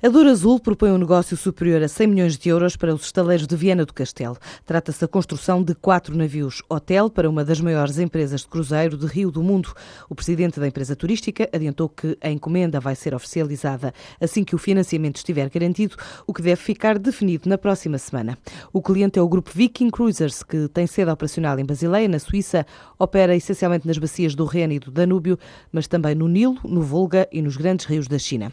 A Douro Azul propõe um negócio superior a 100 milhões de euros para os estaleiros de Viana do Castelo. Trata-se da construção de quatro navios hotel para uma das maiores empresas de cruzeiro de Rio do Mundo. O presidente da empresa turística adiantou que a encomenda vai ser oficializada assim que o financiamento estiver garantido, o que deve ficar definido na próxima semana. O cliente é o grupo Viking Cruisers, que tem sede operacional em Basileia, na Suíça, opera essencialmente nas bacias do Reno e do Danúbio, mas também no Nilo, no Volga e nos grandes rios da China.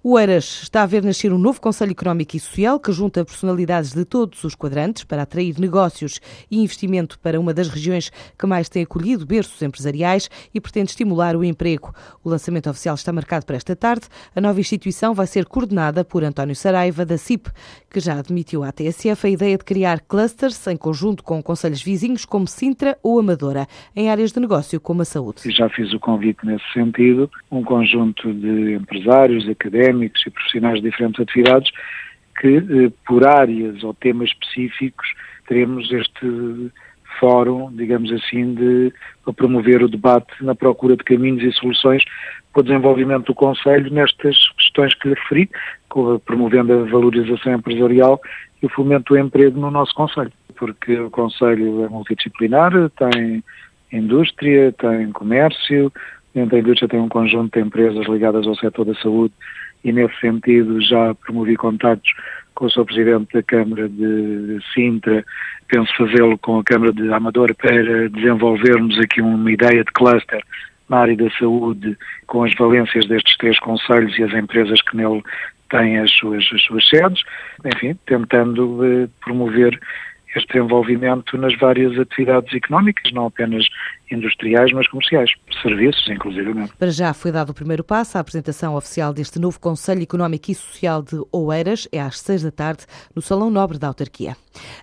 O Eiras está a ver nascer um novo Conselho Económico e Social que junta personalidades de todos os quadrantes para atrair negócios e investimento para uma das regiões que mais tem acolhido berços empresariais e pretende estimular o emprego. O lançamento oficial está marcado para esta tarde. A nova instituição vai ser coordenada por António Saraiva, da CIP, que já admitiu à TSF a ideia de criar clusters em conjunto com conselhos vizinhos como Sintra ou Amadora, em áreas de negócio como a saúde. Já fiz o convite nesse sentido, um conjunto de empresários, académicos, académicos e profissionais de diferentes atividades que, eh, por áreas ou temas específicos, teremos este fórum, digamos assim, de para promover o debate na procura de caminhos e soluções para o desenvolvimento do Conselho nestas questões que lhe referi, promovendo a valorização empresarial e o fomento do emprego no nosso Conselho, porque o Conselho é multidisciplinar, tem indústria, tem comércio, dentro da indústria tem um conjunto de empresas ligadas ao setor da saúde e nesse sentido já promovi contactos com o Sr. Presidente da Câmara de Sintra, penso fazê-lo com a Câmara de Amadora para desenvolvermos aqui uma ideia de cluster na área da saúde com as valências destes três conselhos e as empresas que nele têm as suas, as suas sedes, enfim, tentando eh, promover este desenvolvimento nas várias atividades económicas, não apenas industriais, mas comerciais, serviços, inclusive. Para já foi dado o primeiro passo. A apresentação oficial deste novo Conselho Económico e Social de Oeiras é às seis da tarde, no Salão Nobre da Autarquia.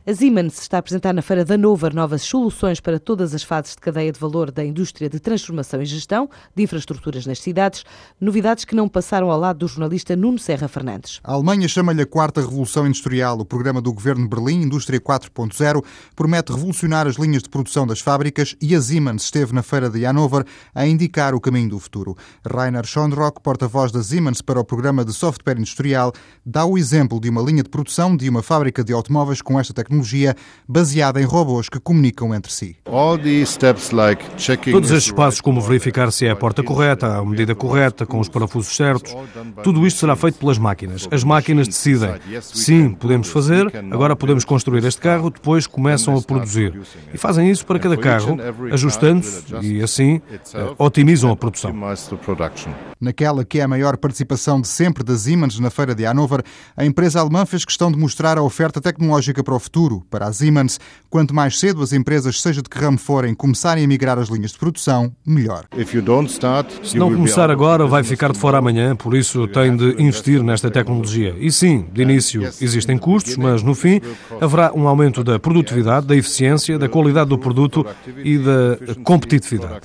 A Siemens está a apresentar na Feira da Nova novas soluções para todas as fases de cadeia de valor da indústria de transformação e gestão de infraestruturas nas cidades, novidades que não passaram ao lado do jornalista Nuno Serra Fernandes. A Alemanha chama-lhe a quarta revolução industrial. O programa do governo de Berlim, Indústria 4.0, promete revolucionar as linhas de produção das fábricas e a Siemens Siemens esteve na feira de Hannover a indicar o caminho do futuro. Rainer Schondrock, porta-voz da Siemens para o programa de software industrial, dá o exemplo de uma linha de produção de uma fábrica de automóveis com esta tecnologia baseada em robôs que comunicam entre si. Todos estes passos, como verificar se é a porta correta, a medida correta, com os parafusos certos, tudo isto será feito pelas máquinas. As máquinas decidem. Sim, podemos fazer, agora podemos construir este carro, depois começam a produzir. E fazem isso para cada carro, ajustando e assim otimizam a produção. Naquela que é a maior participação de sempre das Siemens na feira de Hannover, a empresa alemã fez questão de mostrar a oferta tecnológica para o futuro. Para a Siemens, quanto mais cedo as empresas, seja de que ramo forem, começarem a migrar as linhas de produção, melhor. Se não começar agora, vai ficar de fora amanhã, por isso tem de investir nesta tecnologia. E sim, de início existem custos, mas no fim haverá um aumento da produtividade, da eficiência, da qualidade do produto e da competitividade.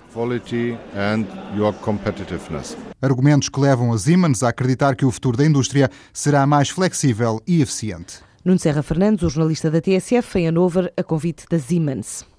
Argumentos que levam a Siemens a acreditar que o futuro da indústria será mais flexível e eficiente. Nuno Serra Fernandes, o jornalista da TSF, em Hanover, a convite da Siemens.